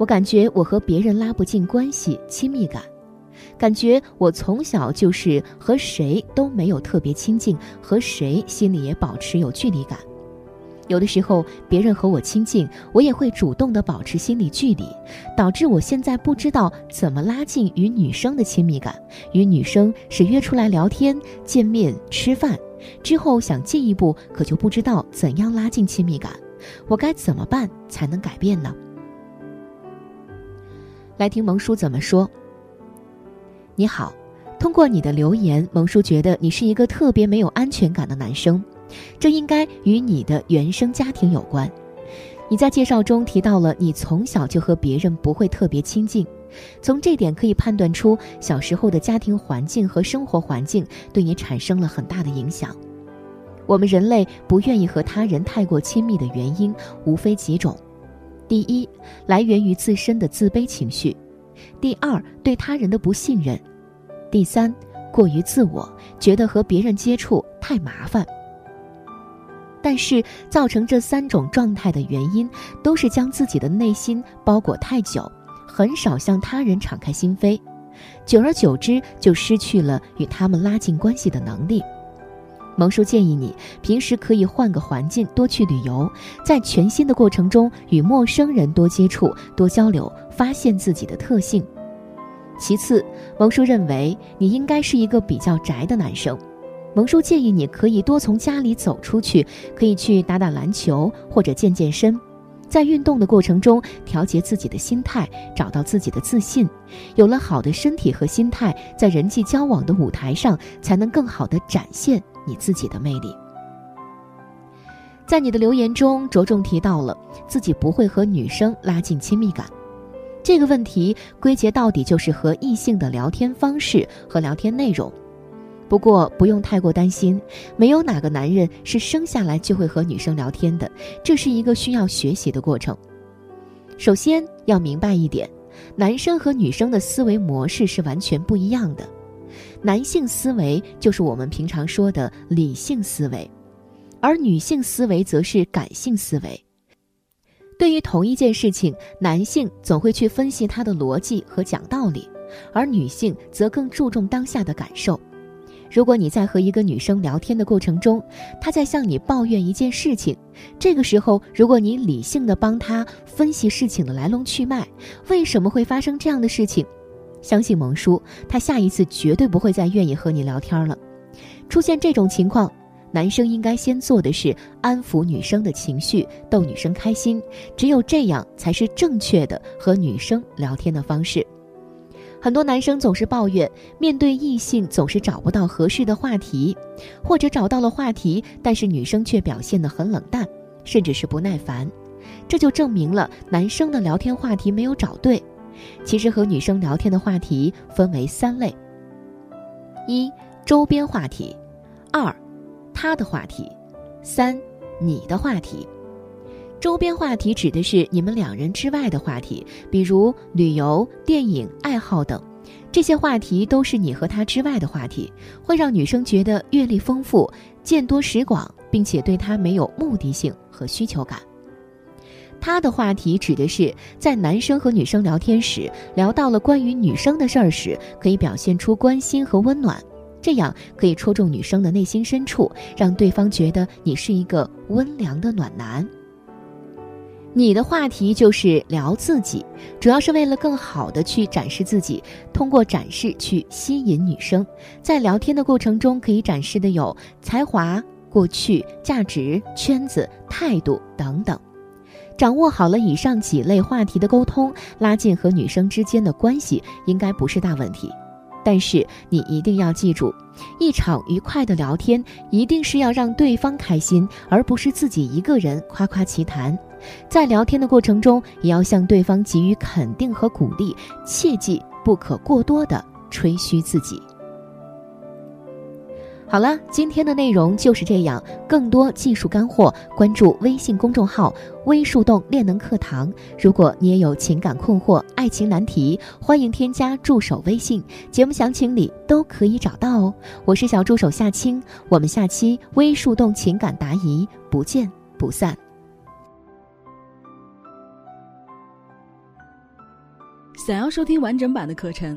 我感觉我和别人拉不近关系，亲密感。”感觉我从小就是和谁都没有特别亲近，和谁心里也保持有距离感。有的时候别人和我亲近，我也会主动的保持心理距离，导致我现在不知道怎么拉近与女生的亲密感。与女生是约出来聊天、见面、吃饭，之后想进一步，可就不知道怎样拉近亲密感。我该怎么办才能改变呢？来听萌叔怎么说。你好，通过你的留言，萌叔觉得你是一个特别没有安全感的男生，这应该与你的原生家庭有关。你在介绍中提到了你从小就和别人不会特别亲近，从这点可以判断出小时候的家庭环境和生活环境对你产生了很大的影响。我们人类不愿意和他人太过亲密的原因无非几种：第一，来源于自身的自卑情绪；第二，对他人的不信任。第三，过于自我，觉得和别人接触太麻烦。但是，造成这三种状态的原因，都是将自己的内心包裹太久，很少向他人敞开心扉，久而久之，就失去了与他们拉近关系的能力。萌叔建议你，平时可以换个环境，多去旅游，在全新的过程中与陌生人多接触、多交流，发现自己的特性。其次，萌叔认为你应该是一个比较宅的男生。萌叔建议你可以多从家里走出去，可以去打打篮球或者健健身，在运动的过程中调节自己的心态，找到自己的自信。有了好的身体和心态，在人际交往的舞台上才能更好的展现你自己的魅力。在你的留言中着重提到了自己不会和女生拉近亲密感。这个问题归结到底就是和异性的聊天方式和聊天内容。不过不用太过担心，没有哪个男人是生下来就会和女生聊天的，这是一个需要学习的过程。首先要明白一点，男生和女生的思维模式是完全不一样的。男性思维就是我们平常说的理性思维，而女性思维则是感性思维。对于同一件事情，男性总会去分析他的逻辑和讲道理，而女性则更注重当下的感受。如果你在和一个女生聊天的过程中，她在向你抱怨一件事情，这个时候如果你理性的帮她分析事情的来龙去脉，为什么会发生这样的事情，相信萌叔，他下一次绝对不会再愿意和你聊天了。出现这种情况。男生应该先做的是安抚女生的情绪，逗女生开心，只有这样才是正确的和女生聊天的方式。很多男生总是抱怨，面对异性总是找不到合适的话题，或者找到了话题，但是女生却表现得很冷淡，甚至是不耐烦，这就证明了男生的聊天话题没有找对。其实和女生聊天的话题分为三类：一、周边话题；二、他的话题，三，你的话题。周边话题指的是你们两人之外的话题，比如旅游、电影、爱好等。这些话题都是你和他之外的话题，会让女生觉得阅历丰富、见多识广，并且对他没有目的性和需求感。他的话题指的是在男生和女生聊天时，聊到了关于女生的事儿时，可以表现出关心和温暖，这样可以戳中女生的内心深处，让对方觉得你是一个温良的暖男。你的话题就是聊自己，主要是为了更好的去展示自己，通过展示去吸引女生。在聊天的过程中，可以展示的有才华、过去、价值、圈子、态度等等。掌握好了以上几类话题的沟通，拉近和女生之间的关系，应该不是大问题。但是你一定要记住，一场愉快的聊天一定是要让对方开心，而不是自己一个人夸夸其谈。在聊天的过程中，也要向对方给予肯定和鼓励，切记不可过多的吹嘘自己。好了，今天的内容就是这样。更多技术干货，关注微信公众号“微树洞练能课堂”。如果你也有情感困惑、爱情难题，欢迎添加助手微信，节目详情里都可以找到哦。我是小助手夏青，我们下期微树洞情感答疑不见不散。想要收听完整版的课程。